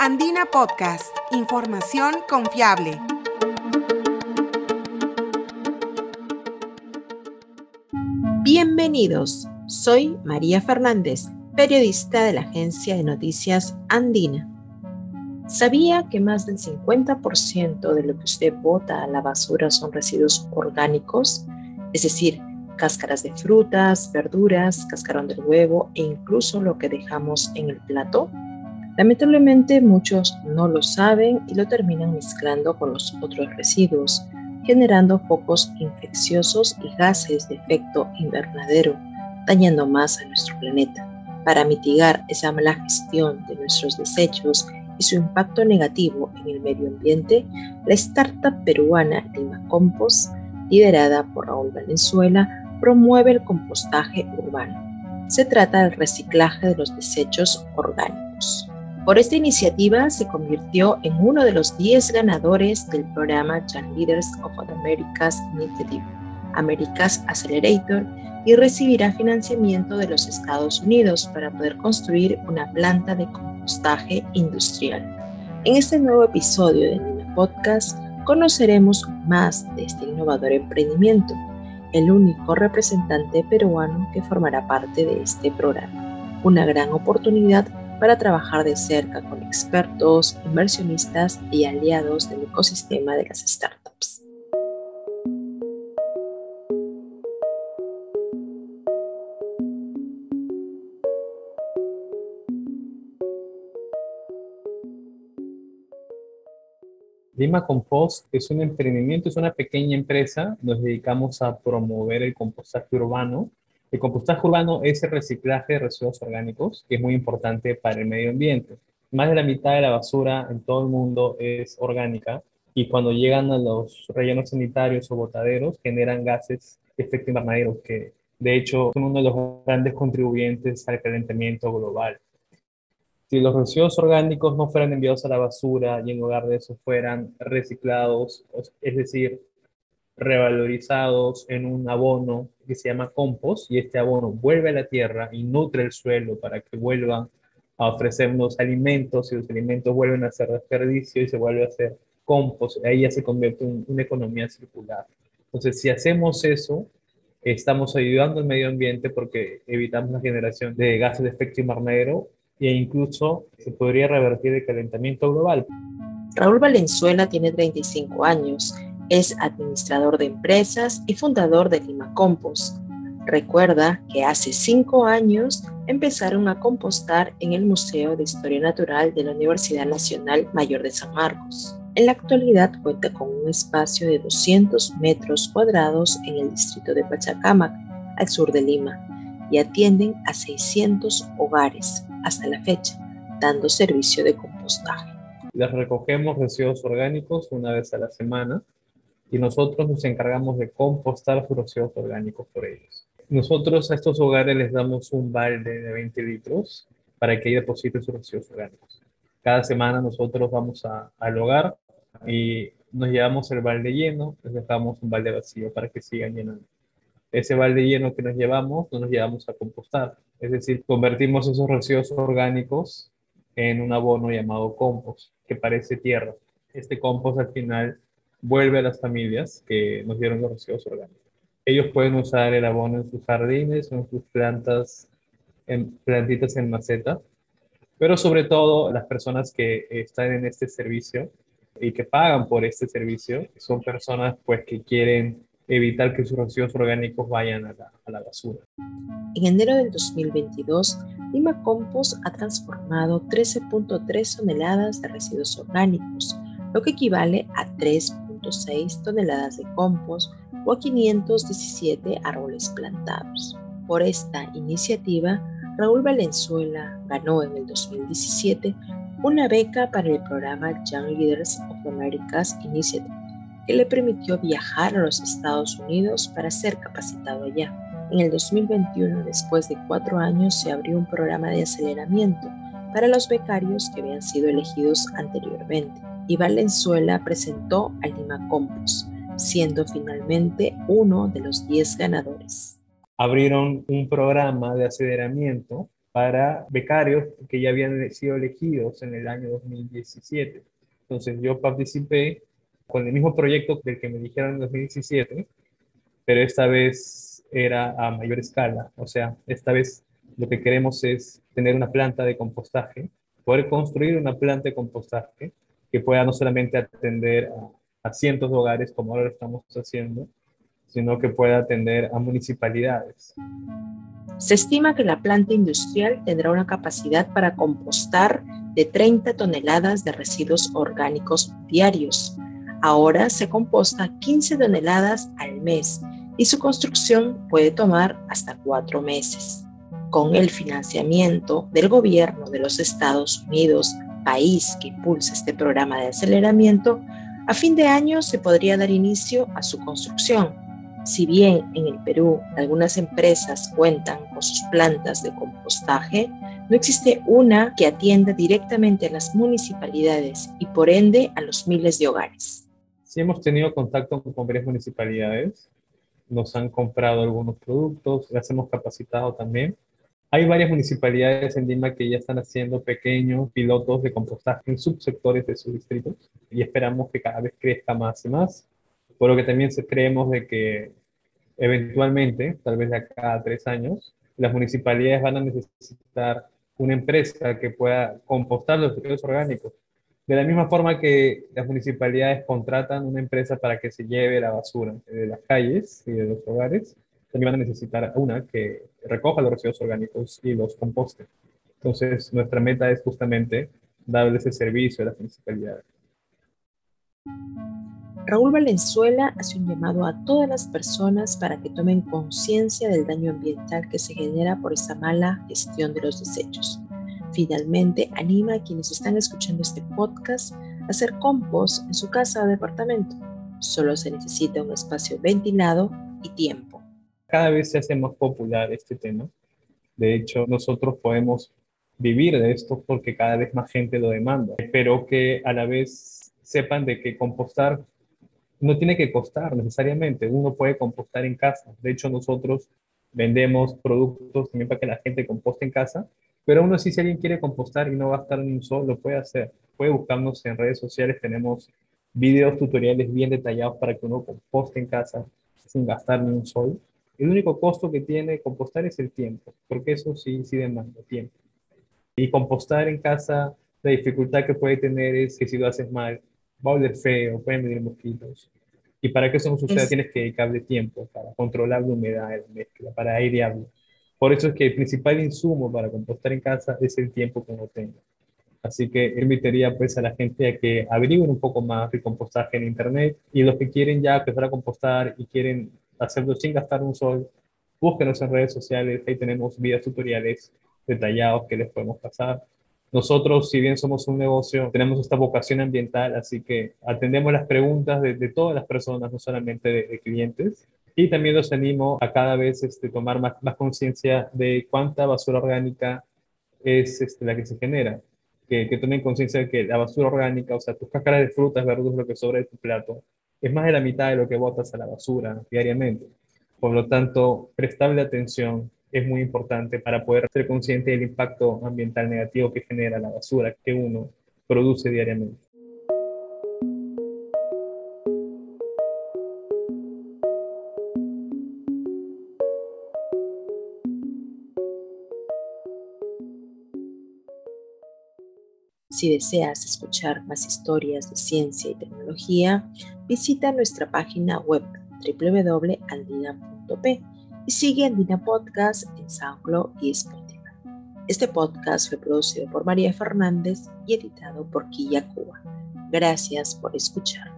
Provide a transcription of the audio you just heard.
Andina Podcast, información confiable. Bienvenidos, soy María Fernández, periodista de la agencia de noticias Andina. ¿Sabía que más del 50% de lo que usted bota a la basura son residuos orgánicos? Es decir, cáscaras de frutas, verduras, cascarón del huevo e incluso lo que dejamos en el plato. Lamentablemente muchos no lo saben y lo terminan mezclando con los otros residuos, generando focos infecciosos y gases de efecto invernadero, dañando más a nuestro planeta. Para mitigar esa mala gestión de nuestros desechos y su impacto negativo en el medio ambiente, la startup peruana Lima Compost, liderada por Raúl Valenzuela, promueve el compostaje urbano. Se trata del reciclaje de los desechos orgánicos. Por esta iniciativa se convirtió en uno de los 10 ganadores del programa Young Leaders of Americas Initiative, Americas Accelerator, y recibirá financiamiento de los Estados Unidos para poder construir una planta de compostaje industrial. En este nuevo episodio de Nina Podcast conoceremos más de este innovador emprendimiento el único representante peruano que formará parte de este programa. Una gran oportunidad para trabajar de cerca con expertos, inversionistas y aliados del ecosistema de las startups. Lima Compost es un emprendimiento, es una pequeña empresa. Nos dedicamos a promover el compostaje urbano. El compostaje urbano es el reciclaje de residuos orgánicos, que es muy importante para el medio ambiente. Más de la mitad de la basura en todo el mundo es orgánica y cuando llegan a los rellenos sanitarios o botaderos generan gases de efecto invernadero que de hecho son uno de los grandes contribuyentes al calentamiento global si los residuos orgánicos no fueran enviados a la basura y en lugar de eso fueran reciclados, es decir, revalorizados en un abono que se llama compost y este abono vuelve a la tierra y nutre el suelo para que vuelvan a ofrecernos alimentos y los alimentos vuelven a ser desperdicio y se vuelve a hacer compost, ahí ya se convierte en una economía circular. Entonces, si hacemos eso, estamos ayudando al medio ambiente porque evitamos la generación de gases de efecto invernadero e incluso se podría revertir el calentamiento global. Raúl Valenzuela tiene 35 años, es administrador de empresas y fundador de Lima Compost. Recuerda que hace cinco años empezaron a compostar en el Museo de Historia Natural de la Universidad Nacional Mayor de San Marcos. En la actualidad cuenta con un espacio de 200 metros cuadrados en el distrito de Pachacamac, al sur de Lima, y atienden a 600 hogares hasta la fecha, dando servicio de compostaje. Les recogemos residuos orgánicos una vez a la semana y nosotros nos encargamos de compostar sus residuos orgánicos por ellos. Nosotros a estos hogares les damos un balde de 20 litros para que ahí depositen sus residuos orgánicos. Cada semana nosotros vamos a, al hogar y nos llevamos el balde lleno, les dejamos un balde vacío para que sigan llenando ese balde lleno que nos llevamos, no nos llevamos a compostar. Es decir, convertimos esos residuos orgánicos en un abono llamado compost, que parece tierra. Este compost al final vuelve a las familias que nos dieron los residuos orgánicos. Ellos pueden usar el abono en sus jardines, en sus plantas, en plantitas en maceta, pero sobre todo las personas que están en este servicio y que pagan por este servicio son personas pues que quieren evitar que sus residuos orgánicos vayan a la, basura. En enero del 2022, Lima Compost ha transformado 13.3 toneladas de residuos orgánicos, lo que equivale a 3.6 toneladas de compost o a 517 árboles plantados. Por esta iniciativa, Raúl Valenzuela ganó en el 2017 una beca para el programa Young Leaders of America's Initiative que le permitió viajar a los Estados Unidos para ser capacitado allá. En el 2021, después de cuatro años, se abrió un programa de aceleramiento para los becarios que habían sido elegidos anteriormente. Y Valenzuela presentó a Lima Compost, siendo finalmente uno de los 10 ganadores. Abrieron un programa de aceleramiento para becarios que ya habían sido elegidos en el año 2017. Entonces yo participé con el mismo proyecto del que me dijeron en 2017, pero esta vez era a mayor escala. O sea, esta vez lo que queremos es tener una planta de compostaje, poder construir una planta de compostaje que pueda no solamente atender a, cientos de hogares como ahora lo estamos haciendo, sino que pueda atender a municipalidades. Se estima que la planta industrial tendrá una capacidad para compostar de 30 toneladas de residuos orgánicos diarios. Ahora se composta 15 toneladas al mes y su construcción puede tomar hasta cuatro meses. Con el financiamiento del gobierno de los Estados Unidos, país que impulsa este programa de aceleramiento, a fin de año se podría dar inicio a su construcción si bien en el Perú algunas empresas cuentan con sus plantas de compostaje, no existe una que atienda directamente a las municipalidades y por ende a los miles de hogares. Sí hemos tenido contacto con varias municipalidades, nos han comprado algunos productos, las hemos capacitado también. Hay varias municipalidades en Lima que ya están haciendo pequeños pilotos de compostaje en subsectores de sus distritos y esperamos que cada vez crezca más y más por lo que también creemos de que eventualmente, tal vez de acá a tres años, las municipalidades van a necesitar una empresa que pueda compostar los residuos orgánicos. De la misma forma que las municipalidades contratan una empresa para que se lleve la basura de las calles y de los hogares, también van a necesitar una que recoja los residuos orgánicos y los composte. Entonces, nuestra meta es justamente darle ese servicio a las municipalidades. Raúl Valenzuela hace un llamado a todas las personas para que tomen conciencia del daño ambiental que se genera por esta mala gestión de los desechos. Finalmente, anima a quienes están escuchando este podcast a hacer compost en su casa o departamento. Solo se necesita un espacio ventilado y tiempo. Cada vez se hace más popular este tema. De hecho, nosotros podemos vivir de esto porque cada vez más gente lo demanda, pero que a la vez sepan de que compostar no tiene que costar necesariamente, uno puede compostar en casa. De hecho, nosotros vendemos productos también para que la gente composte en casa, pero uno sí, si alguien quiere compostar y no gastar ni un sol, lo puede hacer. Puede buscarnos en redes sociales, tenemos videos, tutoriales bien detallados para que uno composte en casa sin gastar ni un sol. El único costo que tiene compostar es el tiempo, porque eso sí, sí demanda tiempo. Y compostar en casa, la dificultad que puede tener es que si lo haces mal, va a oler feo, pueden venir mosquitos. Y para que eso no suceda, tienes que dedicarle tiempo para controlar la humedad de la mezcla, para airearlo. Por eso es que el principal insumo para compostar en casa es el tiempo que uno tenga. Así que invitaría pues a la gente a que averigüen un poco más de compostaje en internet y los que quieren ya empezar a compostar y quieren hacerlo sin gastar un sol, búsquenos en redes sociales, ahí tenemos videos tutoriales detallados que les podemos pasar. Nosotros, si bien somos un negocio, tenemos esta vocación ambiental, así que atendemos las preguntas de, todas las personas, no solamente de, clientes. Y también los animo a cada vez este, tomar más, más conciencia de cuánta basura orgánica es este, la que se genera. Que, que tomen conciencia de que la basura orgánica, o sea, tus cáscaras de frutas, verduras, lo que sobra de tu plato, es más de la mitad de lo que botas a la basura diariamente. Por lo tanto, prestarle atención es muy importante para poder ser consciente del impacto ambiental negativo que genera la basura que uno produce diariamente. Si deseas escuchar más historias de ciencia y tecnología, visita nuestra página web www.andina.p y sigue Andina Podcast en SoundCloud y Spotify. Este podcast fue producido por María Fernández y editado por Quilla Cuba. Gracias por escuchar.